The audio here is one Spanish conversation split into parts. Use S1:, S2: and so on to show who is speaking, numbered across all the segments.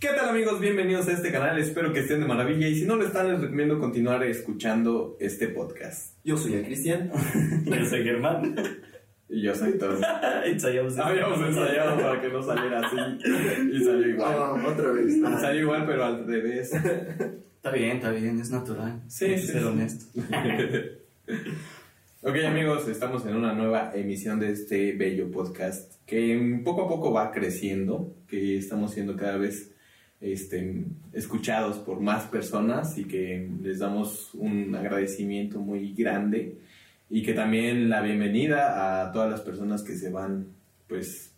S1: ¿Qué tal amigos? Bienvenidos a este canal, espero que estén de maravilla y si no lo están les recomiendo continuar escuchando este podcast.
S2: Yo soy el Cristian.
S3: Yo soy Germán.
S1: Y yo soy Tony.
S3: Ensayamos.
S1: Habíamos ensayado para que no saliera así y salió igual.
S2: Ah, otra vez.
S1: Salió igual pero al revés.
S3: Está bien, está bien, es natural.
S1: Sí,
S3: Hay que
S1: sí,
S3: ser
S1: sí.
S3: honesto.
S1: Ok amigos, estamos en una nueva emisión de este bello podcast que poco a poco va creciendo, que estamos siendo cada vez este, escuchados por más personas y que les damos un agradecimiento muy grande y que también la bienvenida a todas las personas que se van pues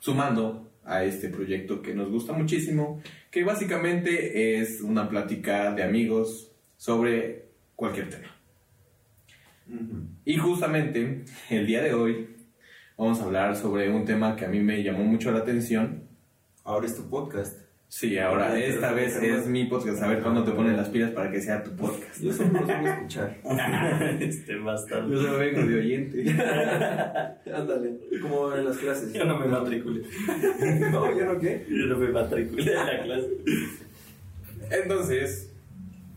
S1: sumando a este proyecto que nos gusta muchísimo, que básicamente es una plática de amigos sobre cualquier tema. Y justamente el día de hoy vamos a hablar sobre un tema que a mí me llamó mucho la atención.
S2: Ahora es tu podcast.
S1: Sí, ahora
S2: Ah,
S1: esta vez es mi podcast. A ver cuándo te ponen las pilas para que sea tu podcast.
S2: Yo solo los voy a escuchar.
S3: este bastardo.
S1: Yo solo vengo de oyente.
S2: Ándale. Como en las clases.
S3: Yo no me matriculé.
S2: No, ¿yo no qué?
S3: Yo no me matriculé en la clase.
S1: Entonces,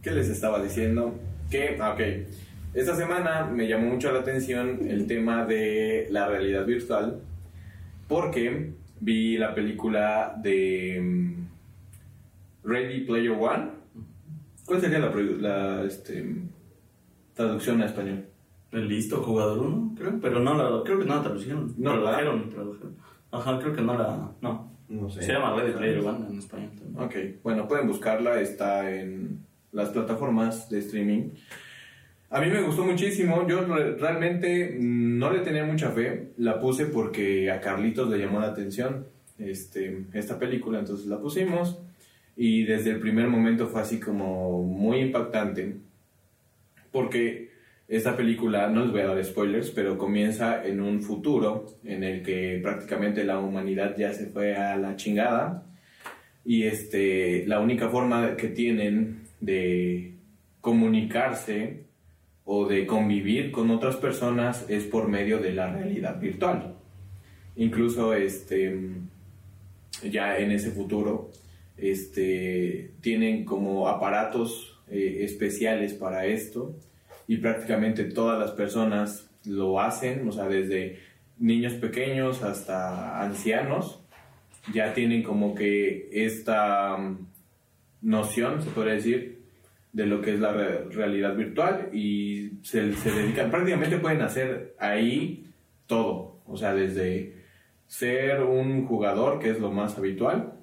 S1: ¿qué les estaba diciendo? Que, ah, ok, esta semana me llamó mucho la atención el tema de la realidad virtual porque vi la película de mm, Ready Player One. ¿Cuál sería la, la, este, traducción a español?
S3: Listo, jugador 1, creo. Pero no la, creo que no la tradujeron.
S1: No,
S3: tradujeron, tradujeron. Ajá, creo que no la. No.
S2: No sé.
S3: Se llama Ready Player One en español también.
S1: Ok, bueno, pueden buscarla, está en las plataformas de streaming. A mí me gustó muchísimo, yo re- realmente mm, no le tenía mucha fe, la puse porque a Carlitos le llamó la atención este, esta película, entonces la pusimos. Y desde el primer momento fue así como muy impactante. Porque esta película, no les voy a dar spoilers, pero comienza en un futuro en el que prácticamente la humanidad ya se fue a la chingada. Y este, la única forma que tienen de comunicarse o de convivir con otras personas es por medio de la realidad virtual. Incluso este, ya en ese futuro este, tienen como aparatos eh, especiales para esto y prácticamente todas las personas lo hacen, o sea, desde niños pequeños hasta ancianos, ya tienen como que esta mm, noción, se podría decir, de lo que es la re- realidad virtual y se, se dedican, prácticamente pueden hacer ahí todo, o sea, desde ser un jugador, que es lo más habitual,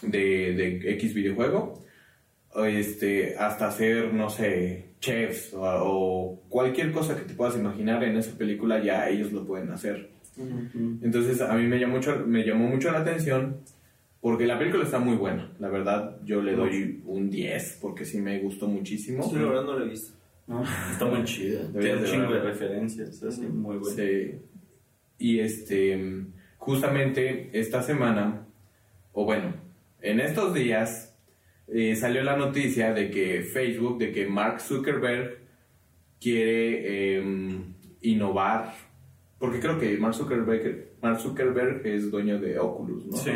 S1: de, de X videojuego, este, hasta ser, no sé, chefs o, o cualquier cosa que te puedas imaginar en esa película, ya ellos lo pueden hacer. Entonces a mí me llamó mucho, me llamó mucho la atención porque la película está muy buena. La verdad, yo le doy un 10 porque sí me gustó muchísimo.
S2: Sí, la verdad no lo he visto.
S3: ¿No? Está muy chida. Tiene un
S1: de
S3: chingo de referencias, así, muy bueno.
S1: Sí. Y este, justamente esta semana, o bueno, en estos días, eh, salió la noticia de que Facebook, de que Mark Zuckerberg quiere em, innovar, porque creo que Mark Zuckerberg, Mark Zuckerberg es dueño de Oculus, ¿no?
S3: Sí.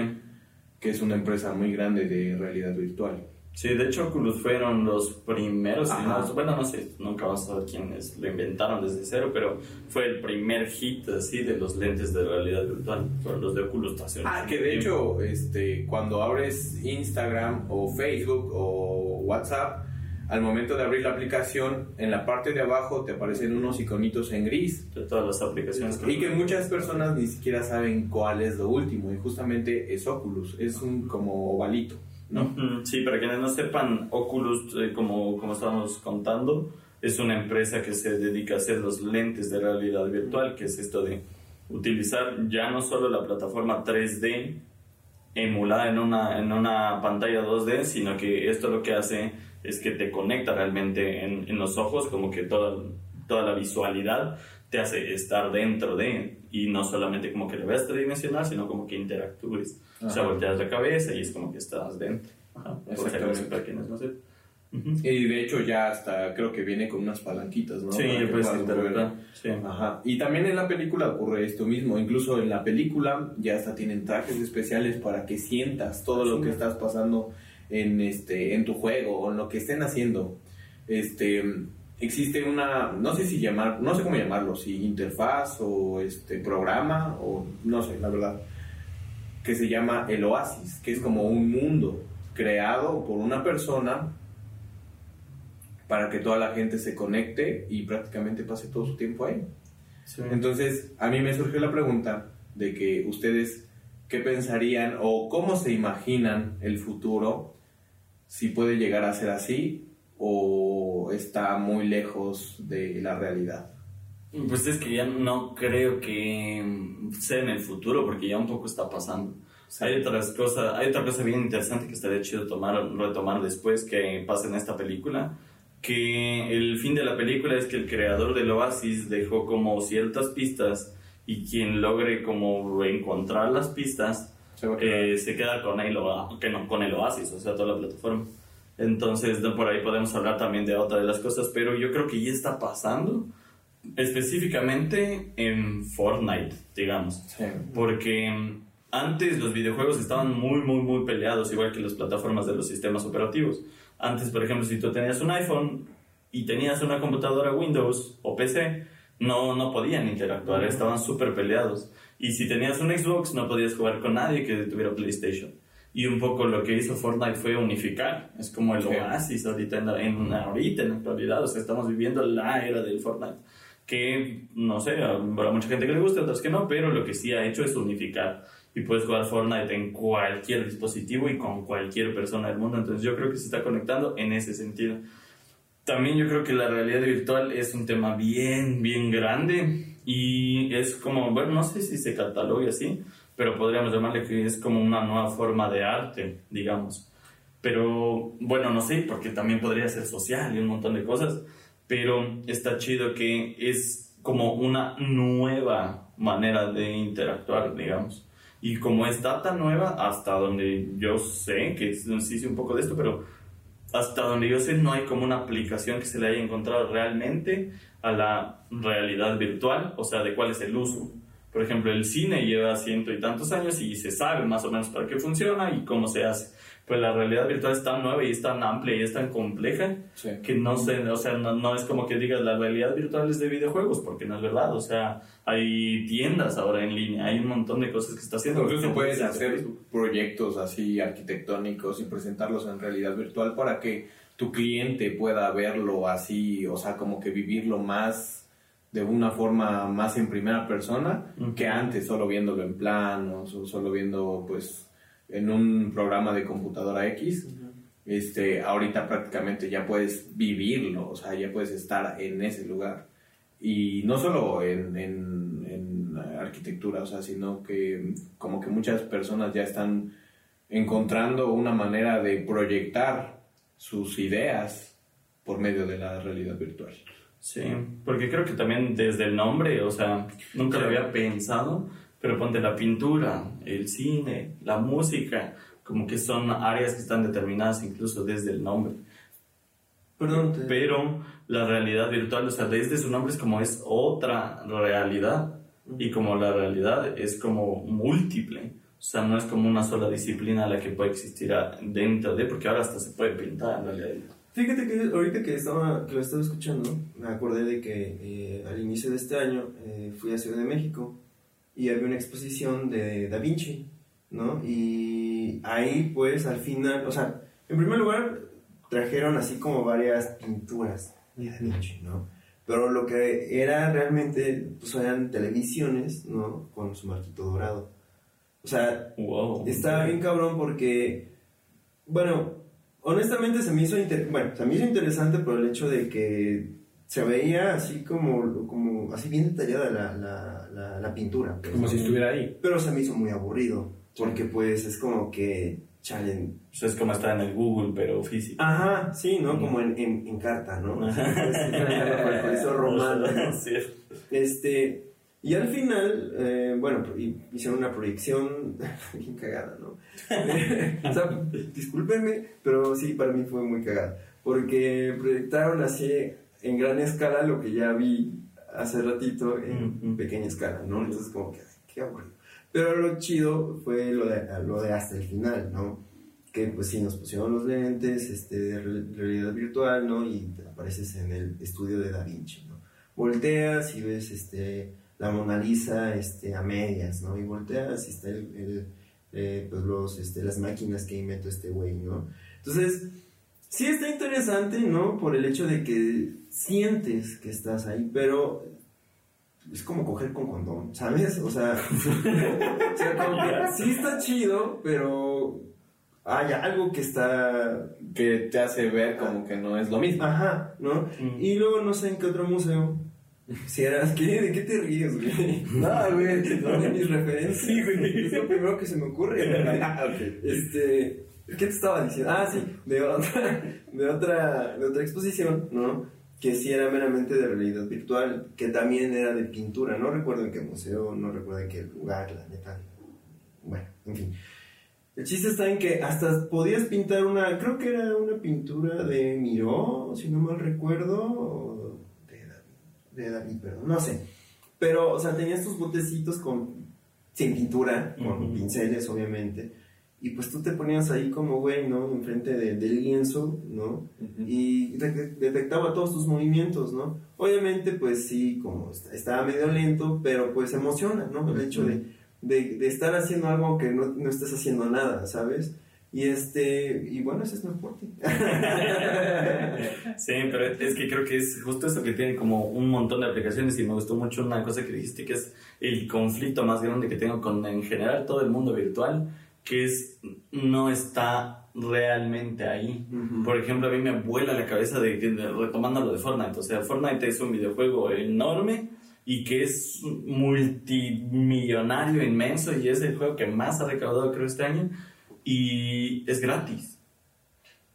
S1: Que es una empresa muy grande de realidad virtual.
S3: Sí, de hecho Oculus fueron los primeros, no, bueno, no sé, nunca vamos a saber quiénes lo inventaron desde cero, pero fue el primer hit así de los lentes de realidad virtual, fueron los de Oculus
S1: Ah, que de
S3: tiempo.
S1: hecho, este, cuando abres Instagram o Facebook o WhatsApp, al momento de abrir la aplicación, en la parte de abajo te aparecen unos iconitos en gris.
S3: de todas las aplicaciones
S1: Y que muchas personas ni siquiera saben cuál es lo último. Y justamente es Oculus, es un como ovalito, ¿no?
S3: Sí, para quienes no sepan, Oculus, eh, como, como estábamos contando, es una empresa que se dedica a hacer los lentes de realidad virtual, que es esto de utilizar ya no solo la plataforma 3D emulada en una, en una pantalla 2D, sino que esto lo que hace es que te conecta realmente en, en los ojos, como que toda, toda la visualidad te hace estar dentro de, y no solamente como que lo veas tridimensional, sino como que interactúes. O sea,
S1: Ajá.
S3: volteas la cabeza y es como que estás dentro. Ajá,
S1: Exactamente.
S3: para quienes no sepan. Ujú.
S1: Y de hecho ya hasta creo que viene con unas palanquitas, ¿no?
S3: Sí, pues. Sí.
S1: Ajá. Y también en la película ocurre esto mismo. Incluso en la película ya hasta tienen trajes especiales para que sientas todo lo que estás pasando en este en tu juego o en lo que estén haciendo. Este existe una no sé si llamar no sé cómo llamarlo si interfaz o este programa o no sé la verdad que se llama el Oasis que es como un mundo creado por una persona para que toda la gente se conecte y prácticamente pase todo su tiempo ahí.
S3: Sí.
S1: Entonces, a mí me surgió la pregunta de que ustedes, ¿qué pensarían o cómo se imaginan el futuro? Si puede llegar a ser así o está muy lejos de la realidad.
S3: Pues es que ya no creo que sea en el futuro, porque ya un poco está pasando. Hay otras cosas, hay otra cosa bien interesante que estaría chido tomar, retomar después que pasa en esta película, que el fin de la película es que el creador del Oasis dejó como ciertas pistas y quien logre como encontrar las pistas
S1: Quedar.
S3: eh, se queda con el, que no, con el Oasis, o sea, toda la plataforma. Entonces, de por ahí podemos hablar también de otra de las cosas, pero yo creo que ya está pasando, específicamente en Fortnite, digamos.
S1: Sí.
S3: Porque antes los videojuegos estaban muy, muy, muy peleados, igual que las plataformas de los sistemas operativos. Antes, por ejemplo, si tú tenías un iPhone y tenías una computadora Windows o PC, no, no podían interactuar, estaban súper peleados. Y si tenías un Xbox, no podías jugar con nadie que tuviera PlayStation. Y un poco lo que hizo Fortnite fue unificar. Es como el
S1: Sí.
S3: oasis ahorita en, la, en, ahorita en la actualidad. O sea, estamos viviendo la era del Fortnite. Que, no sé, habrá mucha gente que le guste, otras que no, pero lo que sí ha hecho es unificar. Y puedes jugar Fortnite en cualquier dispositivo y con cualquier persona del mundo. Entonces yo creo que se está conectando en ese sentido. También yo creo que la realidad virtual es un tema bien, bien grande y es como, bueno, no sé si se catalogue así, pero podríamos llamarle que es como una nueva forma de arte, digamos. Pero bueno, no sé, porque también podría ser social y un montón de cosas, pero está chido que es como una nueva manera de interactuar, digamos. Y como está tan nueva, hasta donde yo sé, que sí sé un poco de esto, pero hasta donde yo sé no hay como una aplicación que se le haya encontrado realmente a la realidad virtual, o sea, de cuál es el uso. Por ejemplo, el cine lleva ciento y tantos años y se sabe más o menos para qué funciona y cómo se hace. Pues la realidad virtual es tan nueva y es tan amplia y es tan compleja
S1: Sí.
S3: que no sé, o sea, no, no es como que digas la realidad virtual es de videojuegos, porque no es verdad. O sea, hay tiendas ahora en línea, hay un montón de cosas que está haciendo.
S1: Incluso puedes hacer proyectos así arquitectónicos y presentarlos en realidad virtual para que tu cliente pueda verlo así, o sea, como que vivirlo más de una forma más en primera persona
S3: Ujú.
S1: que antes, solo viéndolo en planos o solo viendo pues en un programa de computadora X. Este, ahorita prácticamente ya puedes vivirlo, o sea, ya puedes estar en ese lugar. Y no solo en, en, en arquitectura, o sea, sino que como que muchas personas ya están encontrando una manera de proyectar sus ideas por medio de la realidad virtual.
S3: Sí, porque creo que también desde el nombre, o sea, nunca lo había pensado, pero ponte la pintura, el cine, la música, como que son áreas que están determinadas incluso desde el nombre.
S2: Perdón, te-
S3: Pero la realidad virtual, o sea, desde su nombre es como es otra realidad. Y como la realidad es como múltiple. O sea, no es como una sola disciplina la que puede existir a- dentro de, porque ahora hasta se puede pintar en realidad.
S2: Fíjate que ahorita que estaba que lo estaba escuchando, me acordé de que eh, al inicio de este año eh, fui a Ciudad de México y había una exposición de Da Vinci, ¿no? Y ahí pues al final, o sea, en primer lugar trajeron así como varias pinturas de Da Vinci, ¿no? Pero lo que era realmente, pues eran televisiones, ¿no? Con su marquito dorado. O sea,
S3: Wow.
S2: Está bien cabrón porque, bueno, honestamente se me hizo, inter- bueno, se me hizo interesante por el hecho de que se veía así como, como así bien detallada la, la, la, la pintura. pues,
S1: Como si estuviera ahí.
S2: Pero se me hizo muy aburrido porque pues es como que, chale,
S3: O sea, es como estar en el Google, pero físico.
S2: ajá, sí, ¿no? Como en, en, en carta, ¿no? Por Coliseo romano, ¿no?
S3: Sí.
S2: Este, y al final, eh, bueno, hicieron una proyección bien cagada, ¿no? o sea, discúlpenme, pero sí, para mí fue muy cagada. porque proyectaron así en gran escala lo que ya vi hace ratito en pequeña escala, ¿no? Entonces como que, qué aburrido. Pero lo chido fue lo de, lo de hasta el final, ¿no? Que pues sí, nos pusieron los lentes este, de realidad virtual, ¿no? Y apareces en el estudio de Da Vinci, ¿no? Volteas y ves este, la Mona Lisa este, a medias, ¿no? Y volteas y está el, eh, pues los, este, las máquinas que inventó este güey, ¿no? Entonces, sí está interesante, ¿no? Por el hecho de que sientes que estás ahí, pero es como coger con condón, ¿sabes? O sea, sí está chido, pero hay algo que está...
S1: Que te hace ver como que no es lo mismo.
S2: Ajá, ¿no? Mm. Y luego no sé en qué otro museo. Si eras, ¿qué? ¿De qué te ríes, güey?
S1: No, güey.
S2: de mis referencias. Sí, güey. Es lo primero que se me ocurre. Este, ¿qué te estaba diciendo? Ah, sí, de otra, de otra, de otra exposición, ¿no? que sí era meramente de realidad virtual, que también era de pintura, no recuerdo en qué museo, no recuerdo en qué lugar, la neta. Bueno, en fin. El chiste está en que hasta podías pintar una, creo que era una pintura de Miró, si no mal recuerdo, de David, de David perdón, no sé. Pero, o sea, tenías tus botecitos con, sin pintura, con pinceles, obviamente y pues tú te ponías ahí como güey, ¿no? Enfrente del lienzo, ¿no? Y detectaba todos tus movimientos, ¿no? Obviamente, pues sí, como estaba medio lento, pero pues emociona, ¿no? El hecho de, de, estar haciendo algo que no, no estés haciendo nada, ¿sabes? Y este, y bueno, ese es mi aporte.
S3: sí, pero es que creo que es justo eso que tiene como un montón de aplicaciones y me gustó mucho una cosa que dijiste que es el conflicto más grande que tengo con en general todo el mundo virtual que es, no está realmente ahí. Por ejemplo, a mí me vuela la cabeza de, retomando lo de Fortnite. O sea, Fortnite es un videojuego enorme y que es multimillonario, inmenso y es el juego que más ha recaudado creo este año y es gratis.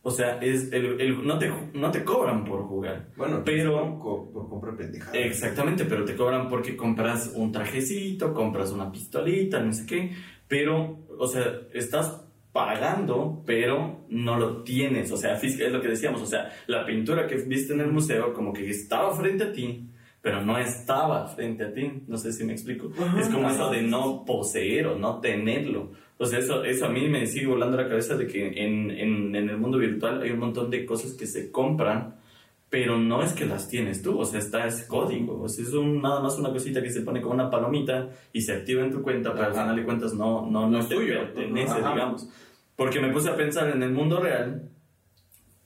S3: O sea, es el, no, te, no te cobran por jugar.
S2: Bueno, pero... Por, comprar pendejadas.
S3: Exactamente, pero te cobran porque compras un trajecito, compras una pistolita, no sé qué. Pero, o sea, estás pagando, pero no lo tienes. O sea, es lo que decíamos. O sea, la pintura que viste en el museo como que estaba frente a ti, pero no estaba frente a ti. No sé si me explico. es como eso de no poseer o no tenerlo. O sea, eso, eso a mí me sigue volando la cabeza de que en, en, en el mundo virtual hay un montón de cosas que se compran pero no es que las tienes tú, o sea, está ese código, o sea, es un, nada más una cosita que se pone como una palomita y se activa en tu cuenta, pero al final de cuentas no, no, no, es tuyo, pertenece, digamos. Porque me puse a pensar en el mundo real,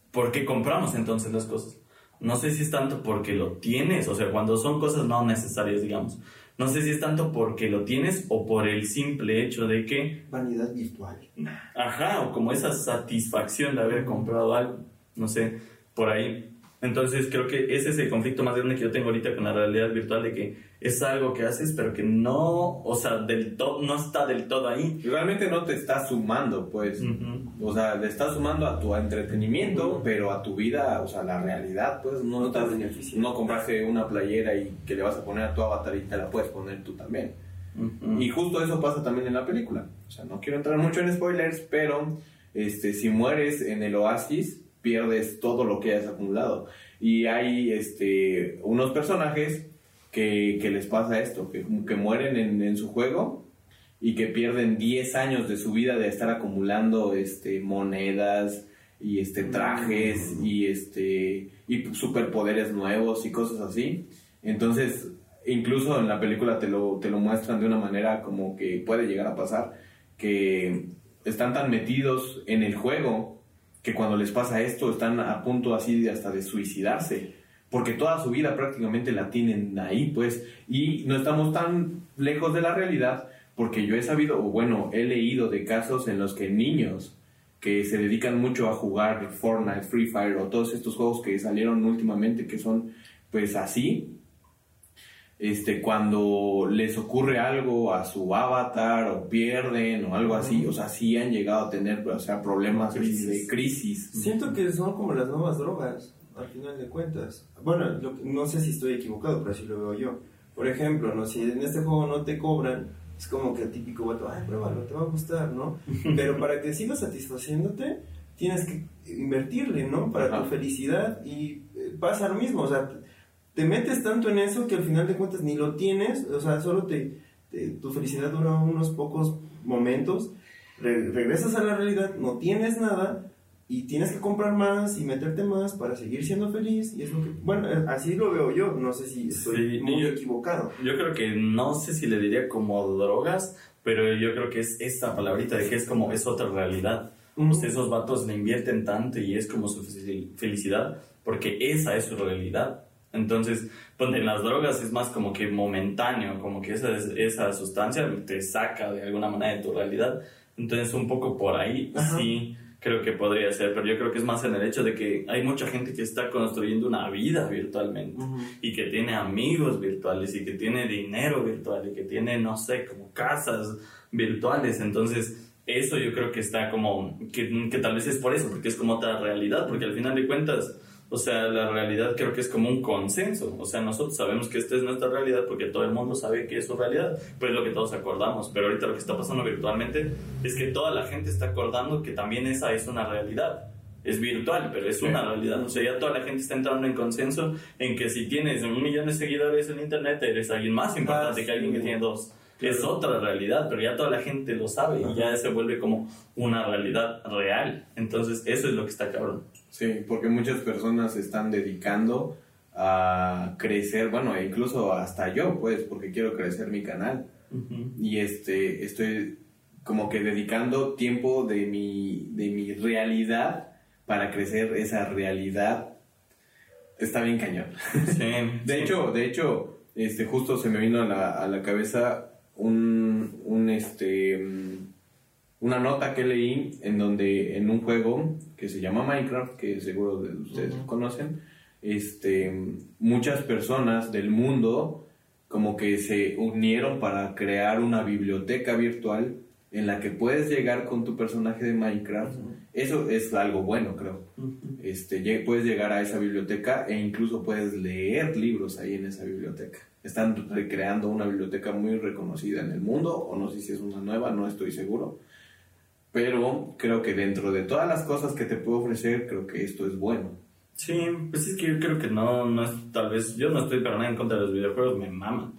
S3: ¿por qué compramos entonces las cosas? No sé si es tanto porque lo tienes, o sea, cuando son cosas no necesarias, digamos. No sé si es tanto porque lo tienes o por el simple hecho de que...
S2: Vanidad virtual.
S3: Ajá, o como esa satisfacción de haber comprado algo. No sé, por ahí. Entonces creo que ese es el conflicto más grande que yo tengo ahorita con la realidad virtual, de que es algo que haces, pero que no, o sea, del todo, no está del todo ahí.
S1: realmente no te está sumando, pues. O sea, le está sumando a tu entretenimiento, pero a tu vida, o sea, la realidad, pues, no, no te beneficio. No compraste una playera y que le vas a poner a tu avatar y te la puedes poner tú también. Y justo eso pasa también en la película. O sea, no quiero entrar mucho en spoilers, pero este, si mueres en el oasis, pierdes todo lo que hayas acumulado. Y hay este, unos personajes que, que les pasa esto, que, que mueren en, en, su juego y que pierden 10 años de su vida de estar acumulando este, monedas y este, trajes mm. y, este, y superpoderes nuevos y cosas así. Entonces, incluso en la película te lo, te lo muestran de una manera como que puede llegar a pasar, que están tan metidos en el juego que cuando les pasa esto están a punto así hasta de suicidarse, porque toda su vida prácticamente la tienen ahí, pues, y no estamos tan lejos de la realidad, porque yo he sabido, o bueno, he leído de casos en los que niños que se dedican mucho a jugar Fortnite, Free Fire o todos estos juegos que salieron últimamente que son pues así, este, cuando les ocurre algo a su avatar o pierden o algo así, o sea, sí han llegado a tener, o sea, problemas de crisis.
S2: Siento que son como las nuevas drogas, al final de cuentas. Bueno, no sé si estoy equivocado, pero así lo veo yo. Por ejemplo, ¿no? si en este juego no te cobran, es como que el típico vato, ay, pruébalo, te va a gustar, ¿no? Pero para que siga satisfaciéndote, tienes que invertirle, ¿no? Para
S1: Ajá.
S2: tu felicidad y eh, pasa lo mismo, o sea, te metes tanto en eso que al final de cuentas ni lo tienes, o sea, solo te, te- tu felicidad dura unos pocos momentos, re- regresas a la realidad, no tienes nada y tienes que comprar más y meterte más para seguir siendo feliz y es lo que, bueno, así lo veo yo, no sé si estoy
S3: Sí,
S2: muy
S3: yo-
S2: equivocado.
S3: Yo creo que no sé si le diría como drogas, pero yo creo que es esta palabrita de que es como es otra realidad.
S2: Ujú.
S3: Pues esos vatos le invierten tanto y es como su fe- felicidad, porque esa es su realidad. Entonces, ponte en las drogas es más como que momentáneo, como que esa, esa sustancia te saca de alguna manera de tu realidad. Entonces, un poco por ahí
S2: Ajá.
S3: sí creo que podría ser, pero yo creo que es más en el hecho de que hay mucha gente que está construyendo una vida virtualmente
S2: Ujú.
S3: y que tiene amigos virtuales y que tiene dinero virtual y que tiene, no sé, como casas virtuales. Entonces, eso yo creo que está como, que, que tal vez es por eso, porque es como otra realidad, porque al final de cuentas, o sea, la realidad creo que es como un consenso. O sea, nosotros sabemos que esta es nuestra realidad porque todo el mundo sabe que es su realidad, pues es lo que todos acordamos. Pero ahorita lo que está pasando virtualmente es que toda la gente está acordando que también esa es una realidad es virtual, pero es una realidad. O sea, ya toda la gente está entrando en consenso en que si tienes un millón de seguidores en internet, eres alguien más importante
S2: Ah,
S3: que alguien que tiene dos.
S2: Claro.
S3: Es otra realidad, pero ya toda la gente lo sabe y ya se vuelve como una realidad real. Entonces, eso es lo que está cabrón.
S1: Sí, porque muchas personas se están dedicando a crecer, bueno, e incluso hasta yo, pues, porque quiero crecer mi canal. Y este, estoy como que dedicando tiempo de mi, de mi realidad para crecer esa realidad. Está bien cañón.
S3: Sí.
S1: De hecho, de hecho, este, justo se me vino a la, a la cabeza un, un, este, una nota que leí en donde en un juego que se llama Minecraft, que seguro de ustedes conocen, este, muchas personas del mundo como que se unieron para crear una biblioteca virtual en la que puedes llegar con tu personaje de Minecraft. Eso es algo bueno, creo este, puedes llegar a esa biblioteca e incluso puedes leer libros ahí en esa biblioteca. Están recreando una biblioteca muy reconocida en el mundo, o no sé si es una nueva, no estoy seguro. Pero creo que dentro de todas las cosas que te puedo ofrecer, creo que esto es bueno.
S3: Sí, pues es que yo creo que no, no es, tal vez, yo no estoy para nada en contra de los videojuegos, me.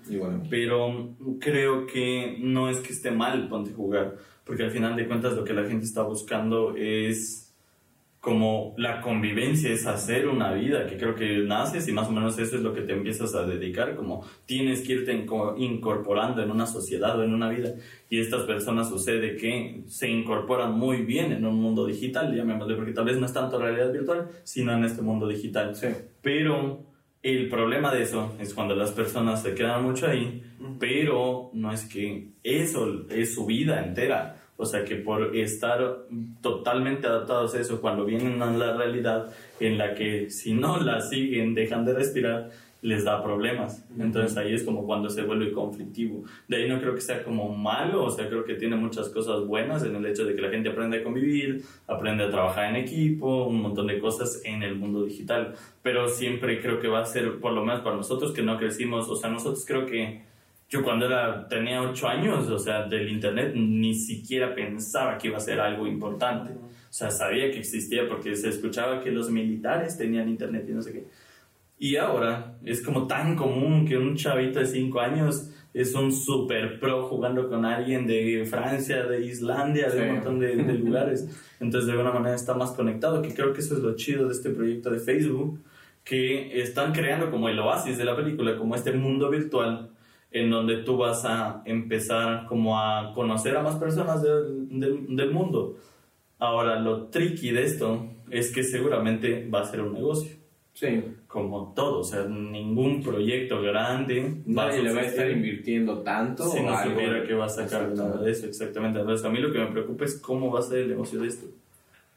S1: Y bueno,
S3: pero creo que no es que esté mal ponte a jugar, porque al final de cuentas lo que la gente está buscando es como la convivencia, es hacer una vida, que creo que naces y más o menos eso es lo que te empiezas a dedicar, como tienes que irte inco- incorporando en una sociedad o en una vida, y estas personas sucede que se incorporan muy bien en un mundo digital, llamémosle, porque tal vez no es tanto realidad virtual, sino en este mundo digital.
S1: sí.
S3: Pero el problema de eso es cuando las personas se quedan mucho ahí, pero no es que eso es su vida entera. O sea que por estar totalmente adaptados a eso, cuando vienen a la realidad en la que si no la siguen, dejan de respirar, les da problemas. Entonces ahí es como cuando se vuelve conflictivo. De ahí no creo que sea como malo, o sea, creo que tiene muchas cosas buenas en el hecho de que la gente aprende a convivir, aprende a trabajar en equipo, un montón de cosas en el mundo digital. Pero siempre creo que va a ser, por lo menos para nosotros que no crecimos, o sea, nosotros creo que yo cuando era, tenía 8 años, o sea, del internet, ni siquiera pensaba que iba a ser algo importante. O sea, sabía que existía porque se escuchaba que los militares tenían internet y no sé qué. Y ahora es como tan común que un chavito de 5 años es un super pro jugando con alguien de Francia, de Islandia, de
S1: Sí.
S3: un montón de, de lugares. Entonces, de alguna manera está más conectado, que creo que eso es lo chido de este proyecto de Facebook, que están creando como el oasis de la película, como este mundo virtual en donde tú vas a empezar como a conocer a más personas del, del, del mundo. Ahora, lo tricky de esto es que seguramente va a ser un negocio
S1: Sí.
S3: como todo, o sea, ningún proyecto grande
S1: Nadie le va a estar invirtiendo tanto.
S3: si no
S1: algo.
S3: supiera que va a sacar nada de eso, exactamente. Entonces, a mí lo que me preocupa es cómo va a ser el negocio de esto.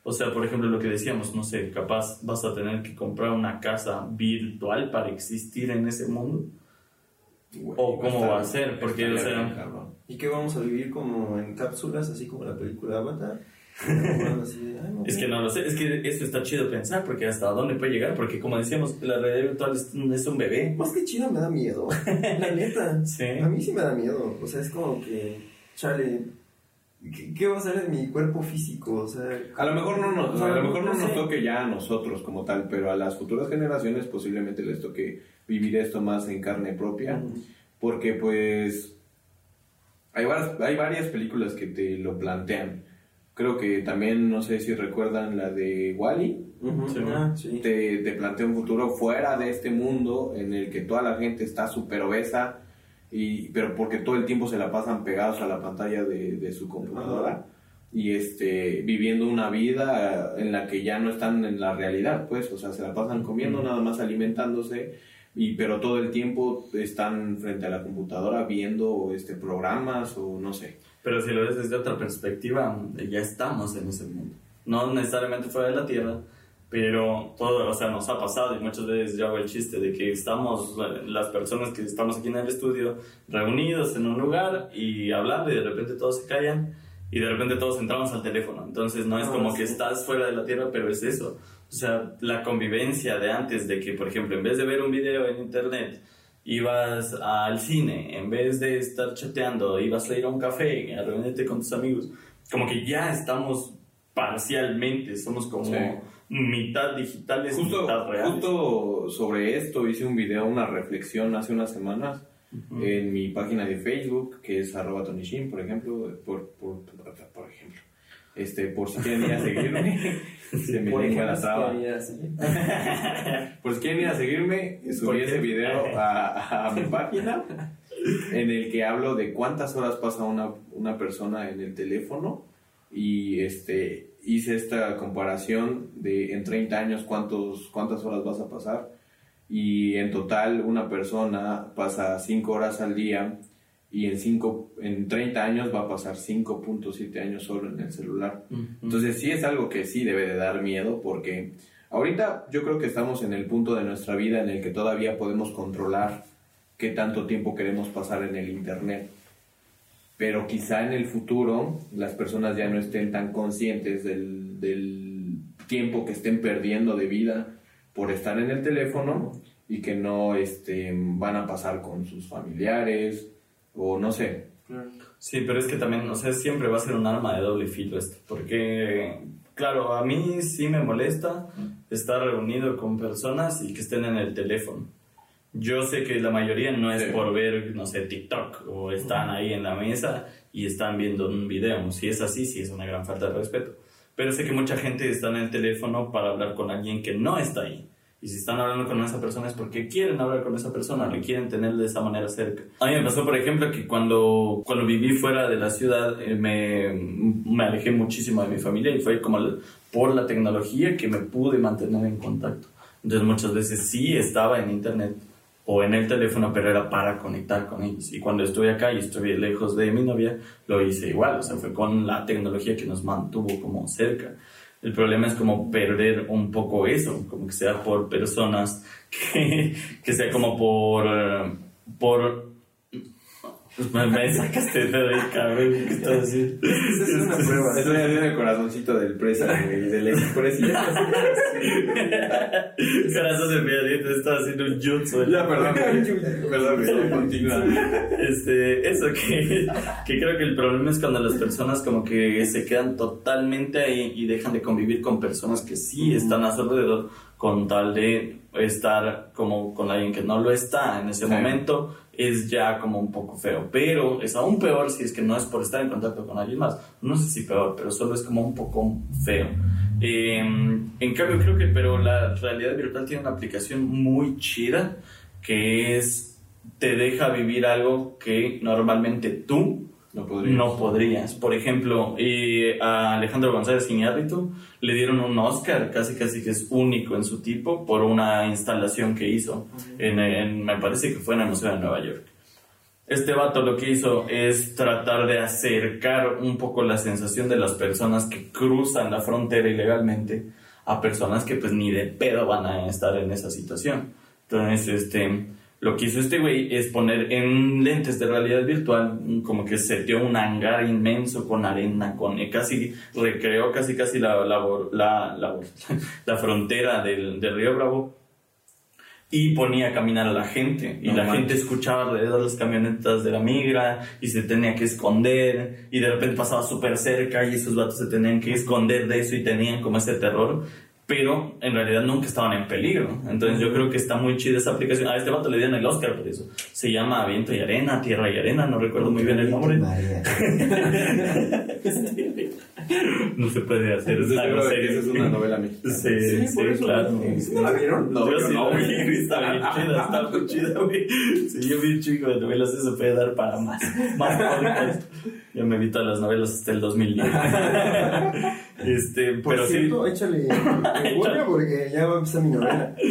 S3: O sea, por ejemplo, lo que decíamos, no sé, capaz vas a tener que comprar una casa virtual para existir en ese mundo. O cómo
S1: estar-
S3: va a ser, porque, o sea.
S2: ¿Y qué vamos a vivir como en cápsulas, así como la película Avatar? Así
S3: Es que no lo sé, es que eso está chido pensar, porque hasta dónde puede llegar, porque como decíamos, la realidad virtual es, es un bebé.
S2: Más que chido me da miedo, la neta.
S3: Sí.
S2: A mí sí me da miedo. O sea, es como que, chale, ¿qué, qué va a ser de mi cuerpo físico? O sea,
S1: A lo mejor no nos,
S2: O sea,
S1: a lo mejor no
S2: no
S1: nos toque ya a nosotros como tal, pero a las futuras generaciones posiblemente les toque vivir esto más en carne propia, porque pues hay varias, hay varias películas que te lo plantean. Creo que también, no sé si recuerdan la de Wally,
S3: Sí.
S2: ah, sí.
S1: te, te plantea un futuro fuera de este mundo en el que toda la gente está súper obesa, y, pero porque todo el tiempo se la pasan pegados a la pantalla de, de su computadora y este, viviendo una vida en la que ya no están en la realidad, pues, o sea, se la pasan comiendo, nada más alimentándose, y, pero todo el tiempo están frente a la computadora viendo este, programas o no sé.
S3: Pero si lo ves desde otra perspectiva, ya estamos en ese mundo. No necesariamente fuera de la Tierra, pero todo, o sea, nos ha pasado y muchas veces yo hago el chiste de que estamos, las personas que estamos aquí en el estudio, reunidos en un lugar y hablando y de repente todos se callan y de repente todos entramos al teléfono. Entonces no es
S2: Ah,
S3: como que estás fuera de la Tierra, pero es eso. O sea, la convivencia de antes de que, por ejemplo, en vez de ver un video en internet, ibas al cine, en vez de estar chateando, ibas a ir a un café, a reunirte con tus amigos, como que ya estamos parcialmente, somos como
S1: Sí.
S3: Mitad digitales,
S1: Justo,
S3: mitad reales.
S1: justo sobre esto hice un video, una reflexión hace unas semanas en mi página de Facebook, que es arroba tonishin, por ejemplo, por, por, por ejemplo. Este, por si quieren ir a seguirme, se me lengua la traba.
S2: así.
S1: Por si quieren ir a seguirme,
S3: ¿Por
S1: subí ese video a, a mi página en el que hablo de cuántas horas pasa una, una persona en el teléfono y este hice esta comparación de en 30 años cuántos, cuántas horas vas a pasar y en total una persona pasa 5 horas al día y en, cinco, en 30 años va a pasar 5.7 años solo en el celular.
S3: Ujú.
S1: Entonces sí es algo que sí debe de dar miedo porque ahorita yo creo que estamos en el punto de nuestra vida en el que todavía podemos controlar qué tanto tiempo queremos pasar en el Internet. Pero quizá en el futuro las personas ya no estén tan conscientes del, del tiempo que estén perdiendo de vida por estar en el teléfono y que no este, van a pasar con sus familiares o no sé.
S3: Sí, pero es que también, o sea, siempre va a ser un arma de doble filo esto, porque, claro, a mí sí me molesta estar reunido con personas y que estén en el teléfono. Yo sé que la mayoría no es
S1: Sí.
S3: por ver, no sé, TikTok o están ahí en la mesa y están viendo un video. Si es así, sí es una gran falta de respeto. Pero sé que mucha gente está en el teléfono para hablar con alguien que no está ahí. Y si están hablando con esa persona es porque quieren hablar con esa persona, le quieren tener de esa manera cerca. A mí me pasó, por ejemplo, que cuando, cuando viví fuera de la ciudad eh, me, me alejé muchísimo de mi familia y fue como el- por la tecnología que me pude mantener en contacto. Entonces muchas veces sí estaba en internet o en el teléfono, pero era para conectar con ellos. Y cuando estuve acá y estuve lejos de mi novia, lo hice igual, o sea, fue con la tecnología que nos mantuvo como cerca. El problema es como perder un poco eso, como que sea por personas, que, que sea como por... eh, por me, me sacaste de ahí, cabrón, ¿qué estás haciendo?
S2: Esa es una prueba.
S1: Estoy haciendo el corazoncito del presa güey, del express
S3: Corazón de piedrita, estaba haciendo un jutsu.
S1: Ya, perdón, perdón, güey, continúa.
S3: Este, eso que, que creo que el problema es cuando las personas como que se quedan totalmente ahí y dejan de convivir con personas que sí están a su alrededor con tal de estar como con alguien que no lo está en ese
S1: Sí.
S3: momento es ya como un poco feo pero es aún peor si es que no es por estar en contacto con alguien más. No sé si peor pero solo es como un poco feo. Eh, en cambio creo que pero la realidad virtual tiene una aplicación muy chida que es te deja vivir algo que normalmente tú
S1: No podría.
S3: no podrías. Por ejemplo, eh, a Alejandro González Iñárritu le dieron un Oscar, casi casi que es único en su tipo, por una instalación que hizo, en, en- me parece que fue en el Museo de Nueva York. Este vato lo que hizo es tratar de acercar un poco la sensación de las personas que cruzan la frontera ilegalmente a personas que pues ni de pedo van a estar en esa situación. Entonces, este, lo que hizo este güey es poner en lentes de realidad virtual, como que seteó un hangar inmenso con arena, con eh, casi recreó casi casi la, la, la, la frontera del, del río Bravo y ponía a caminar a la gente. Y
S1: No
S3: la
S1: manches.
S3: gente escuchaba alrededor las camionetas de la migra y se tenía que esconder. Y de repente pasaba súper cerca y esos vatos se tenían que esconder de eso y tenían como ese terror. Pero en realidad nunca estaban en peligro. Entonces yo creo que está muy chida esa aplicación. A este vato le dieron el Oscar por eso. Se llama Viento y Arena, Tierra y Arena, no recuerdo muy bien el nombre. No se puede hacer
S1: es una novela mexicana.
S3: Sí, sí,
S2: Sí,
S3: claro.
S2: ¿Sí ¿No la vieron?
S1: No,
S3: yo sí
S1: no,
S3: vi, está bien chida, está muy chida, güey. Sí, yo vi un chico de novelas, eso puede dar para más, más podcast. Yo me vi todas las novelas hasta el 2010. Este,
S2: Por
S3: pero sí,
S2: cierto, échale memoria porque ya va a empezar mi novela.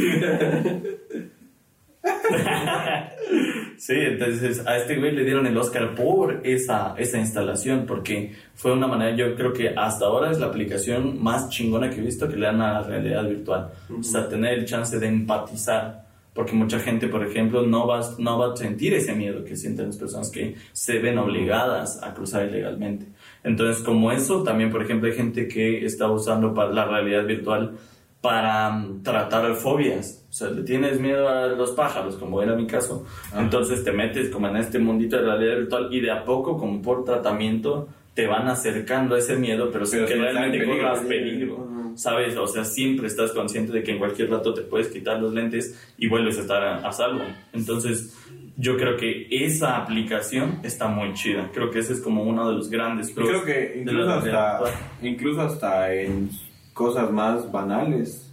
S3: sí, entonces a este güey le dieron el Oscar por esa, esa instalación, porque fue una manera, yo creo que hasta ahora es la aplicación más chingona que he visto que le dan a la realidad virtual. O sea, tener el chance de empatizar. Porque mucha gente, por ejemplo, no va, no va a sentir ese miedo que sienten las personas que se ven obligadas a cruzar ilegalmente. Entonces, como eso, también, por ejemplo, hay gente que está usando para la realidad virtual para mm, tratar fobias. O sea, le tienes miedo a los pájaros, como era mi caso.
S1: Ajá.
S3: Entonces te metes como en este mundito de realidad virtual y de a poco, como por tratamiento, te van acercando a ese miedo, pero sin que realmente corras peligro. ¿Sabes? O sea, siempre estás consciente de que en cualquier rato te puedes quitar los lentes y vuelves a estar a, a salvo. Entonces, yo creo que esa aplicación está muy chida. Creo que ese es como uno de los grandes
S1: Y
S3: pros
S1: creo que incluso hasta, incluso hasta en cosas más banales,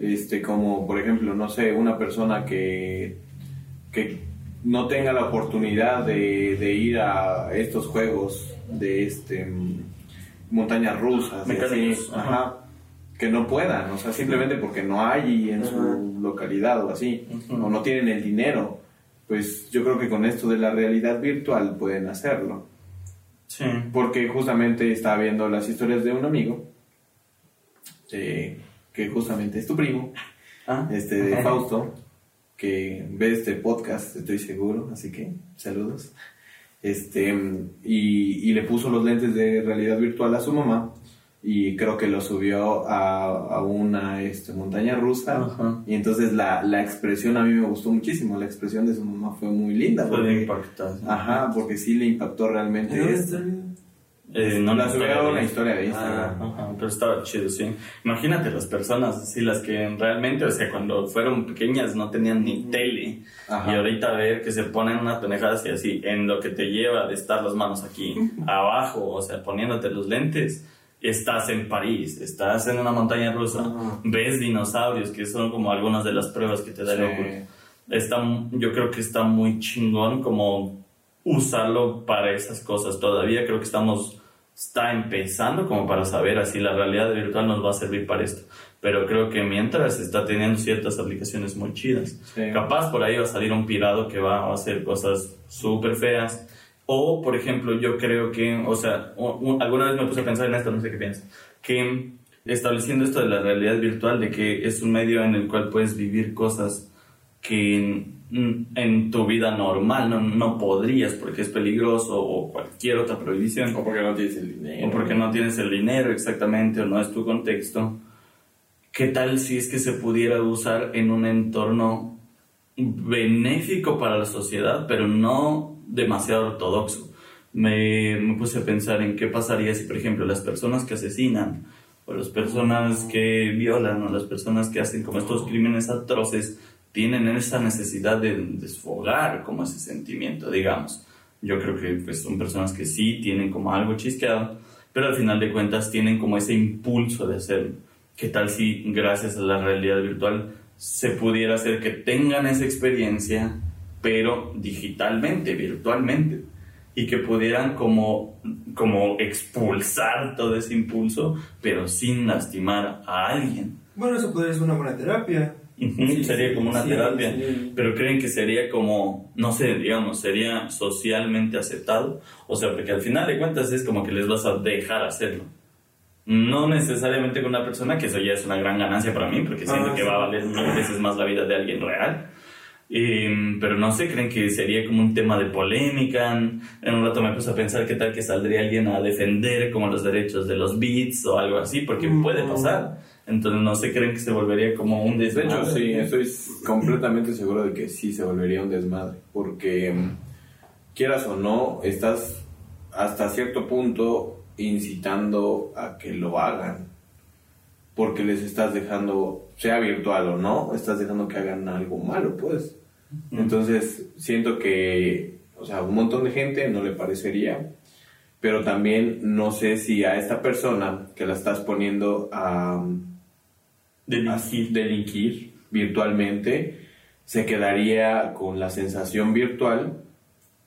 S1: este, como por ejemplo, no sé, una persona que, que no tenga la oportunidad de, de ir a estos juegos de este montañas rusas, así,
S3: ajá.
S1: ajá, que no puedan, o sea, simplemente porque no hay en
S2: Ajá.
S1: su localidad o así, o no tienen el dinero, pues yo creo que con esto de la realidad virtual pueden hacerlo.
S3: Sí.
S1: Porque justamente estaba viendo las historias de un amigo, eh, que justamente es tu primo,
S3: Ah,
S1: este de Fausto, que ve este podcast, estoy seguro, así que saludos. Este, y, y le puso los lentes de realidad virtual a su mamá y creo que lo subió a, a una este, montaña rusa.
S3: Ajá.
S1: Y entonces la, la expresión a mí me gustó muchísimo, la expresión de su mamá fue muy linda.
S3: Fue
S1: porque-
S3: impactante.
S1: Ajá, porque sí le impactó realmente.
S2: ¿En dónde
S1: esto.
S3: Eh, no
S1: la
S3: historia de
S1: una
S3: Instagram.
S1: historia de Instagram.
S3: Ajá, pero estaba chido, sí. Imagínate las personas así, las que realmente, o sea, cuando fueron pequeñas no tenían ni tele.
S1: Ajá.
S3: Y ahorita ver que se ponen unas pendejadas y así, en lo que te lleva de estar las manos aquí, abajo, o sea, poniéndote los lentes, estás en París, estás en una montaña rusa, ves dinosaurios, que son como algunas de las pruebas que te da el
S1: Sí.
S3: Oculus. Está, yo creo que está muy chingón como usarlo para esas cosas. Todavía creo que estamos, está empezando como para saber así la realidad virtual nos va a servir para esto. Pero creo que mientras está teniendo ciertas aplicaciones muy chidas.
S1: Sí.
S3: Capaz por ahí va a salir un pirado que va a hacer cosas súper feas. O, por ejemplo, yo creo que, o sea, u- u- alguna vez me puse a pensar en esto, no sé qué piensas, que estableciendo esto de la realidad virtual, de que es un medio en el cual puedes vivir cosas que en, en tu vida normal no, no podrías porque es peligroso o cualquier otra prohibición.
S1: O porque no tienes el dinero.
S3: O porque no tienes el dinero exactamente o no es tu contexto. ¿Qué tal si es que se pudiera usar en un entorno benéfico para la sociedad, pero no demasiado ortodoxo? Me, me puse a pensar en qué pasaría si, por ejemplo, las personas que asesinan, o las personas que violan, o las personas que hacen como estos crímenes atroces, tienen esa necesidad de desfogar como ese sentimiento, digamos. Yo creo que pues, son personas que sí tienen como algo chisqueado, pero al final de cuentas tienen como ese impulso de hacerlo. ¿Qué tal si gracias a la realidad virtual se pudiera hacer que tengan esa experiencia, pero digitalmente, virtualmente? Y que pudieran como, como expulsar todo ese impulso, pero sin lastimar a alguien.
S2: Bueno, eso podría ser una buena terapia. Sí,
S3: sería como una
S2: sí,
S3: terapia.
S2: sí.
S3: Pero creen que sería como, no sé, digamos, sería socialmente aceptado. O sea, porque al final de cuentas es como que les vas a dejar hacerlo. No necesariamente con una persona, que eso ya es una gran ganancia para mí, porque siento
S2: Ah,
S3: que va a valer mil veces más la vida de alguien real. Em, pero no sé, creen que sería como un tema de polémica. En un rato me puse a pensar qué tal que saldría alguien a defender como los derechos de los beats o algo así, porque
S2: Mm.
S3: puede pasar. Entonces no sé, creen que se volvería como un
S1: De
S3: desmadre.
S1: hecho, sí, estoy completamente seguro de que sí se volvería un desmadre, porque mm, quieras o no, estás hasta cierto punto incitando a que lo hagan, porque les estás dejando, sea virtual o no, estás dejando que hagan algo malo, pues. Entonces, siento que, o sea, un montón de gente no le parecería, pero también no sé si a esta persona que la estás poniendo a
S3: Delinquir.
S1: a delinquir virtualmente, se quedaría con la sensación virtual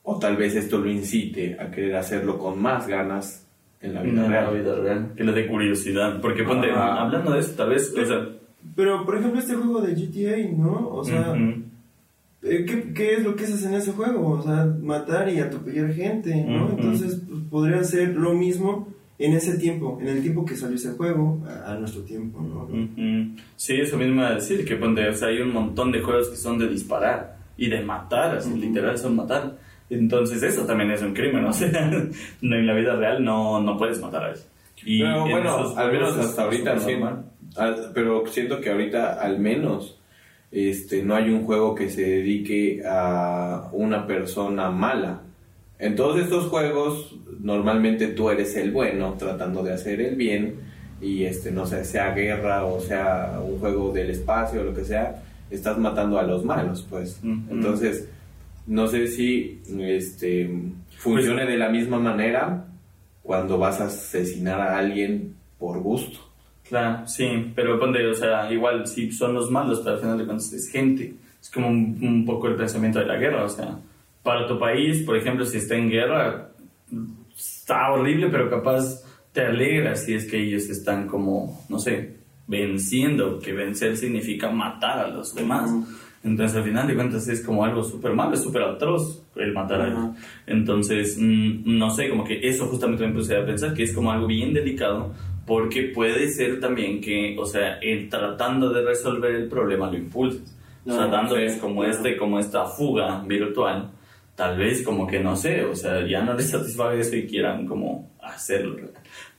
S1: o tal vez esto lo incite a querer hacerlo con más ganas en la vida
S3: en la
S1: real.
S3: vida real. Que le dé curiosidad. Porque ponte, hablando de esto, tal vez, o sea,
S2: Pero, por ejemplo, este juego de GTA, ¿no? O sea, ¿qué, qué es lo que haces en ese juego? O sea, matar y atropellar gente, ¿no?
S3: Ujú.
S2: Entonces, pues, podría ser lo mismo en ese tiempo, en el tiempo que salió ese juego, a, a nuestro tiempo, ¿no?
S3: Ujú. Sí, eso mismo a decir, que ponte, o sea, hay un montón de juegos que son de disparar y de matar, así,
S2: Ujú.
S3: literal son matar. Entonces eso también es un crimen, o sea, no, en la vida real no, no puedes matar a alguien. Y
S1: Pero
S3: en
S1: bueno, al menos hasta ahorita sí. pero siento que ahorita al menos este no hay un juego que se dedique a una persona mala. En todos estos juegos normalmente tú eres el bueno tratando de hacer el bien y este no sé, sea guerra o sea un juego del espacio o lo que sea, estás matando a los malos, pues. Entonces, no sé si este funcione de la misma manera cuando vas a asesinar a alguien por gusto.
S3: Claro, sí, pero ponte, o sea, igual sí son los malos, pero al final de cuentas es gente. Es como un, un poco el pensamiento de la guerra, o sea, para tu país, por ejemplo, si está en guerra, está horrible, pero capaz te alegra si es que ellos están como, no sé, venciendo, que vencer significa matar a los demás.
S2: Ujú.
S3: Entonces, al final de cuentas, es como algo súper malo, es súper atroz el matar a alguien. Entonces, mm, no sé, como que eso justamente me puse a pensar que es como algo bien delicado, porque puede ser también que, o sea, el tratando de resolver el problema lo impulses. O sea,
S2: No,
S3: dándoles
S1: sí,
S3: como,
S2: claro.
S3: este, como esta fuga virtual, tal vez como que no sé, o sea, ya no les satisfaga eso y quieran como hacerlo.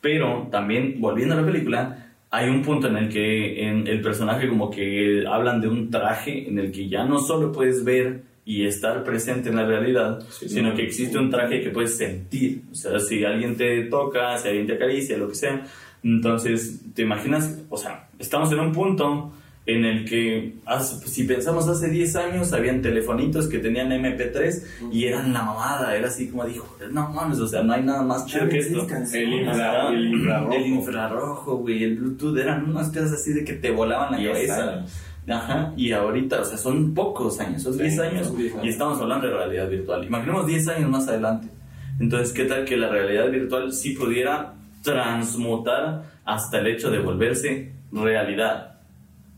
S3: Pero también, volviendo a la película, hay un punto en el que en el personaje como que hablan de un traje en el que ya no solo puedes ver y estar presente en la realidad,
S1: Sí,
S3: sino
S1: sí.
S3: que existe un traje que puedes sentir. O sea, si alguien te toca, si alguien te acaricia, lo que sea. Entonces, ¿te imaginas? O sea, estamos en un punto en el que, si pensamos hace 10 años, habían telefonitos que tenían MP3 y eran la mamada, era así como dijo, no mames, o sea, no hay nada más chido que esto.
S1: El, infra- el infrarrojo.
S3: El infrarrojo, güey, el Bluetooth, eran unas cosas así de que te volaban la cabeza.
S1: años.
S3: Ajá, y ahorita, o sea, son pocos años, son
S1: Sí,
S3: 10 años,
S1: son 10 años.
S3: y estamos hablando de realidad virtual. Imaginemos 10 años más adelante. Entonces, ¿qué tal que la realidad virtual sí pudiera transmutar hasta el hecho de volverse realidad?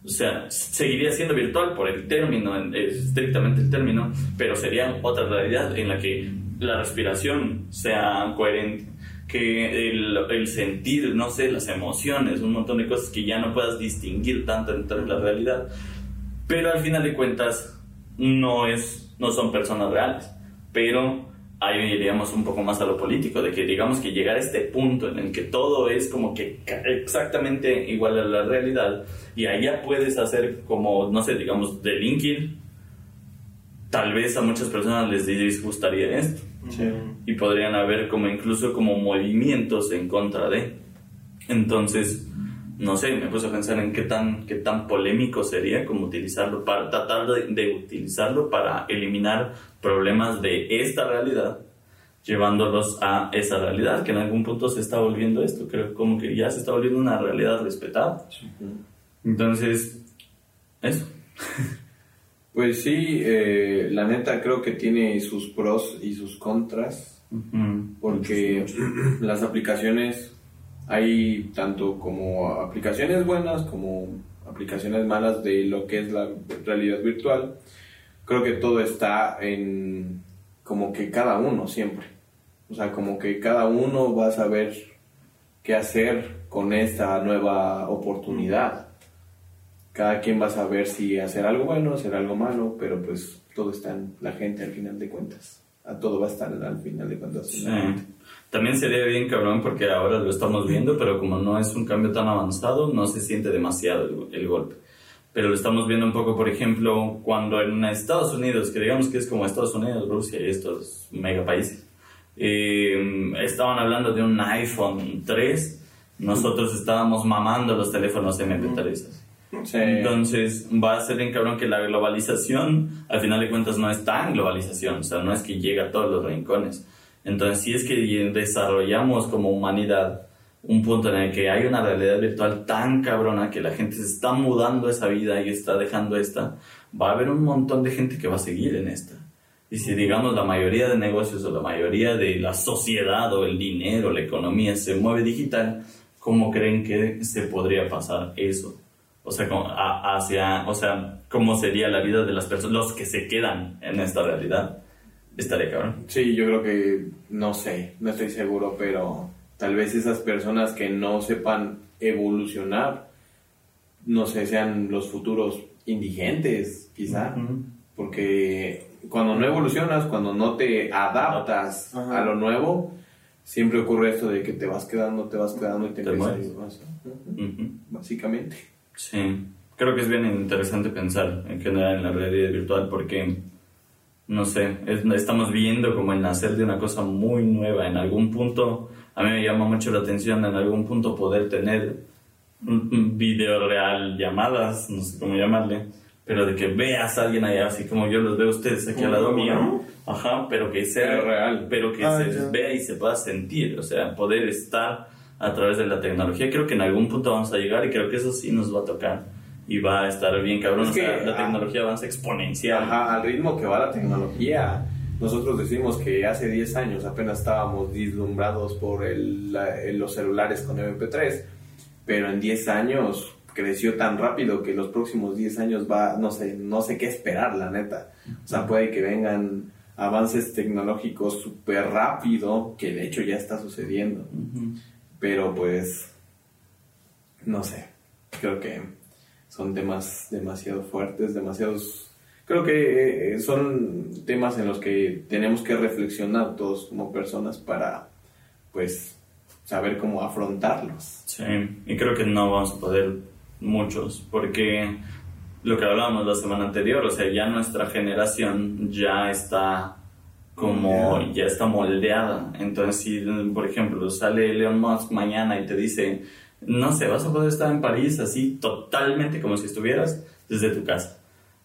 S3: O sea, seguiría siendo virtual por el término, en- estrictamente el término, pero sería otra realidad en la que la respiración sea coherente, que el, el sentir, no sé, las emociones, un montón de cosas que ya no puedas distinguir tanto entre la realidad, pero al final de cuentas no, es, no son personas reales, pero ahí iríamos un poco más a lo político, de que digamos que llegar a este punto en el que todo es como que exactamente igual a la realidad y allá puedes hacer como, no sé, digamos, delinquir, tal vez a muchas personas les disgustaría esto y podrían haber como incluso como movimientos en contra de. Entonces, no sé, me puse a pensar en qué tan, qué tan polémico sería como utilizarlo para tratar de, de utilizarlo para eliminar problemas de esta realidad, llevándolos a esa realidad, que en algún punto se está volviendo esto, creo como que ya se está volviendo una realidad respetada. Entonces, eso.
S1: Pues sí, eh, la neta creo que tiene sus pros y sus contras, porque las aplicaciones hay tanto como aplicaciones buenas como aplicaciones malas de lo que es la realidad virtual. Creo que todo está en como que cada uno siempre. O sea, como que cada uno va a saber qué hacer con esta nueva oportunidad. Cada quien va a saber si hacer algo bueno, hacer algo malo, pero pues todo está en la gente al final de cuentas. A todo va a estar al final de cuentas. en
S3: Sí. También sería bien cabrón porque ahora lo estamos viendo, pero como no es un cambio tan avanzado, no se siente demasiado el, el golpe. Pero lo estamos viendo un poco, por ejemplo, cuando en Estados Unidos, que digamos que es como Estados Unidos, Rusia y estos mega países, eh, estaban hablando de un iPhone 3, nosotros estábamos mamando los teléfonos MP3.
S1: Sí.
S3: Entonces va a ser bien cabrón que la globalización, al final de cuentas, no es tan globalización, o sea, no es que llega a todos los rincones. Entonces, si es que desarrollamos como humanidad un punto en el que hay una realidad virtual tan cabrona que la gente se está mudando esa vida y está dejando esta, va a haber un montón de gente que va a seguir en esta. Y si digamos la mayoría de negocios o la mayoría de la sociedad o el dinero, la economía se mueve digital, ¿cómo creen que se podría pasar eso? O sea, como a- hacia, o sea, ¿cómo sería la vida de las personas, los que se quedan en esta realidad? Estaría cabrón.
S1: Sí, yo creo que, no sé, no estoy seguro, pero tal vez esas personas que no sepan evolucionar, no sé, sean los futuros indigentes, quizá, porque cuando no evolucionas, cuando no te adaptas a lo nuevo, siempre ocurre esto de que te vas quedando, te vas quedando y te,
S3: Te
S1: empiezas a ir más. Básicamente.
S3: Sí, creo que es bien interesante pensar en general en la realidad virtual porque, no sé, es- estamos viendo como el nacer de una cosa muy nueva. En algún punto, a mí me llama mucho la atención en algún punto poder tener un, video real, llamadas, no sé cómo llamarle, pero de que veas a alguien allá, así como yo los veo a ustedes aquí al lado
S2: ¿Cómo,
S3: mío,
S2: no?
S3: ajá, pero que sea
S1: real.
S3: pero que
S2: Ah,
S3: se
S2: ya.
S3: vea y se pueda sentir, o sea, poder estar a través de la tecnología. Creo que en algún punto vamos a llegar y creo que eso sí nos va a tocar y va a estar bien cabrón.
S1: Es
S3: o sea,
S1: que,
S3: la
S1: ah,
S3: tecnología avanza exponencial.
S1: Ajá, al ritmo que va la tecnología. Nosotros decimos que hace 10 años apenas estábamos deslumbrados por el- la- los celulares con MP3, pero en 10 años creció tan rápido que los próximos 10 años va, no sé, no sé qué esperar, la neta. O sea, puede que vengan avances tecnológicos súper rápido, que de hecho ya está sucediendo,
S3: Ujú.
S1: Pero pues, no sé, creo que son temas demasiado fuertes, demasiados... Creo que eh, son temas en los que tenemos que reflexionar todos como personas para, pues, saber cómo afrontarlos.
S3: Sí, y creo que no vamos a poder muchos, porque lo que hablábamos la semana anterior, o sea, ya nuestra generación ya está como,
S2: Moldeada.
S3: ya está moldeada. Entonces, si, por ejemplo, sale Elon Musk mañana y te dice, no sé, vas a poder estar en París así totalmente como si estuvieras desde tu casa.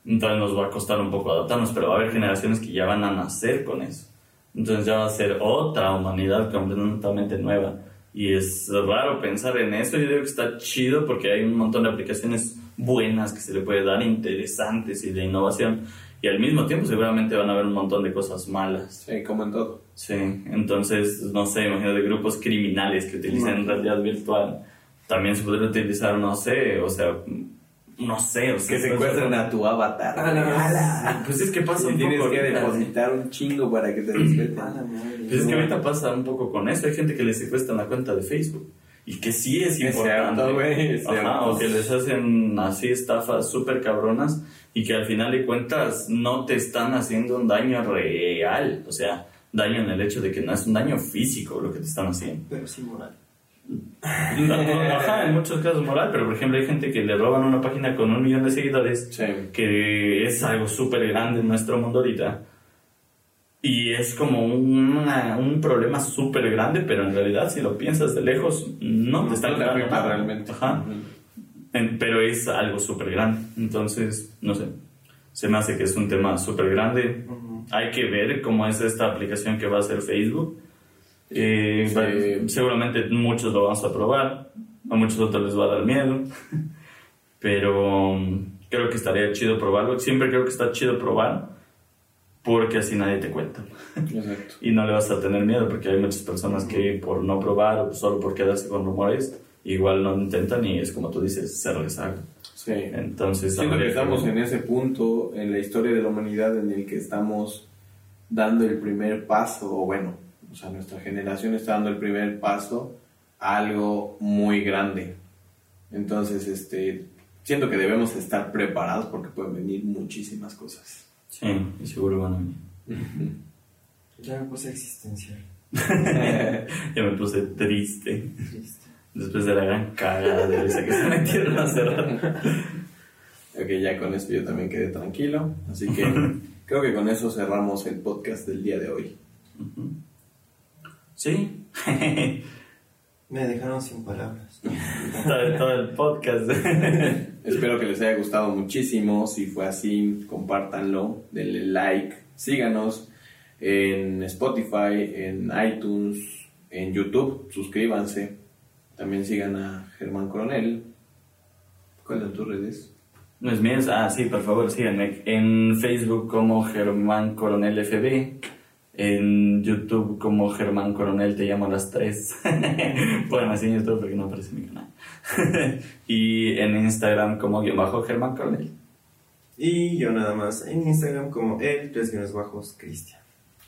S3: Entonces nos va a costar un poco adaptarnos, pero va a haber generaciones que ya van a nacer con eso. Entonces ya va a ser otra humanidad completamente nueva. Y es raro pensar en eso. Yo digo que está chido porque hay un montón de aplicaciones buenas que se le puede dar, interesantes y de innovación. Y al mismo tiempo seguramente van a haber un montón de cosas malas.
S1: Sí, como en todo.
S3: Sí, entonces, no sé, imagínate grupos criminales que utilizan realidad virtual. También se podría utilizar, no sé, o sea, no sé. O sea,
S1: Que secuestren a tu avatar.
S2: A la
S1: ¡Ala!
S3: Pues es que pasa un
S1: tienes
S3: poco
S1: que
S3: ahorita,
S1: depositar un chingo para que te.
S2: A la madre.
S3: Pues es que ahorita pasa un poco con eso. Hay gente que le secuestran la cuenta de Facebook. Y que sí es
S1: Es
S3: importante.
S1: cierto, güey, es
S3: Ajá, o que les hacen así estafas súper cabronas y que al final de cuentas no te están haciendo un daño real. O sea, daño en el hecho de que no es un daño físico lo que te están haciendo.
S2: Pero sí moral.
S3: Ajá, en muchos casos moral, pero por ejemplo hay gente que le roban una página con un millón de seguidores
S1: Sí.
S3: que es algo súper grande en nuestro mundo ahorita. Y es como una- un problema súper grande, pero en realidad si lo piensas de lejos, no te está
S1: No te
S3: quitando
S1: afecta
S3: nada.
S1: realmente.
S3: Ajá. Pero es algo súper grande. Entonces, no sé, se me hace que es un tema súper grande. Hay que ver cómo es esta aplicación que va a hacer Facebook. Eh,
S1: Sí.
S3: va- seguramente muchos lo vamos a probar, a muchos otros les va a dar miedo, pero um, creo que estaría chido probarlo. Siempre creo que está chido probar porque así nadie te cuenta
S1: Exacto.
S3: y no le vas a tener miedo porque hay muchas personas que por no probar o solo por quedarse con rumores igual no intentan y es como tú dices, se rezaga.
S1: Sí.
S3: Entonces,
S1: Siento que estamos en ese punto en la historia de la humanidad en el que estamos dando el primer paso, o bueno, o sea, nuestra generación está dando el primer paso a algo muy grande. Entonces, este, siento que debemos estar preparados porque pueden venir muchísimas cosas.
S3: Sí, y seguro van a venir.
S2: Ya me puse existencial.
S3: ya me puse triste. Después de la gran cagada de risa que se metieron a cerrar.
S1: Ok, ya con esto yo también quedé tranquilo. Así que creo que con eso cerramos el podcast del día de hoy.
S3: Sí.
S2: Me dejaron sin palabras.
S3: todo, todo el podcast.
S1: Espero que les haya gustado muchísimo. Si fue así, compártanlo, denle like, síganos en Spotify, en iTunes, en YouTube, suscríbanse. También sigan a Germán Coronel. ¿Cuáles son tus redes?
S3: No es mío, ah, sí, por favor, síganme en Facebook como Germán Coronel FB, en YouTube como Germán Coronel, te llamo a las tres. bueno, así en YouTube porque no aparece mi canal. y en Instagram como guion bajo Germán Coronel.
S2: Y yo nada más en Instagram como el tres guiones bajos Cristian.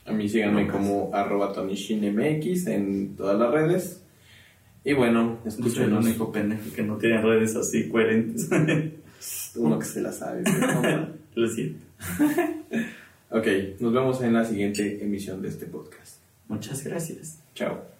S1: A mí síganme como arroba TonyShinMX en todas las redes. Y bueno,
S3: Soy el único pendejo que no tiene redes así coherentes.
S1: Uno que se la sabe.
S3: Lo siento.
S1: ok, nos vemos en la siguiente emisión de este podcast.
S3: Muchas gracias.
S1: Chao.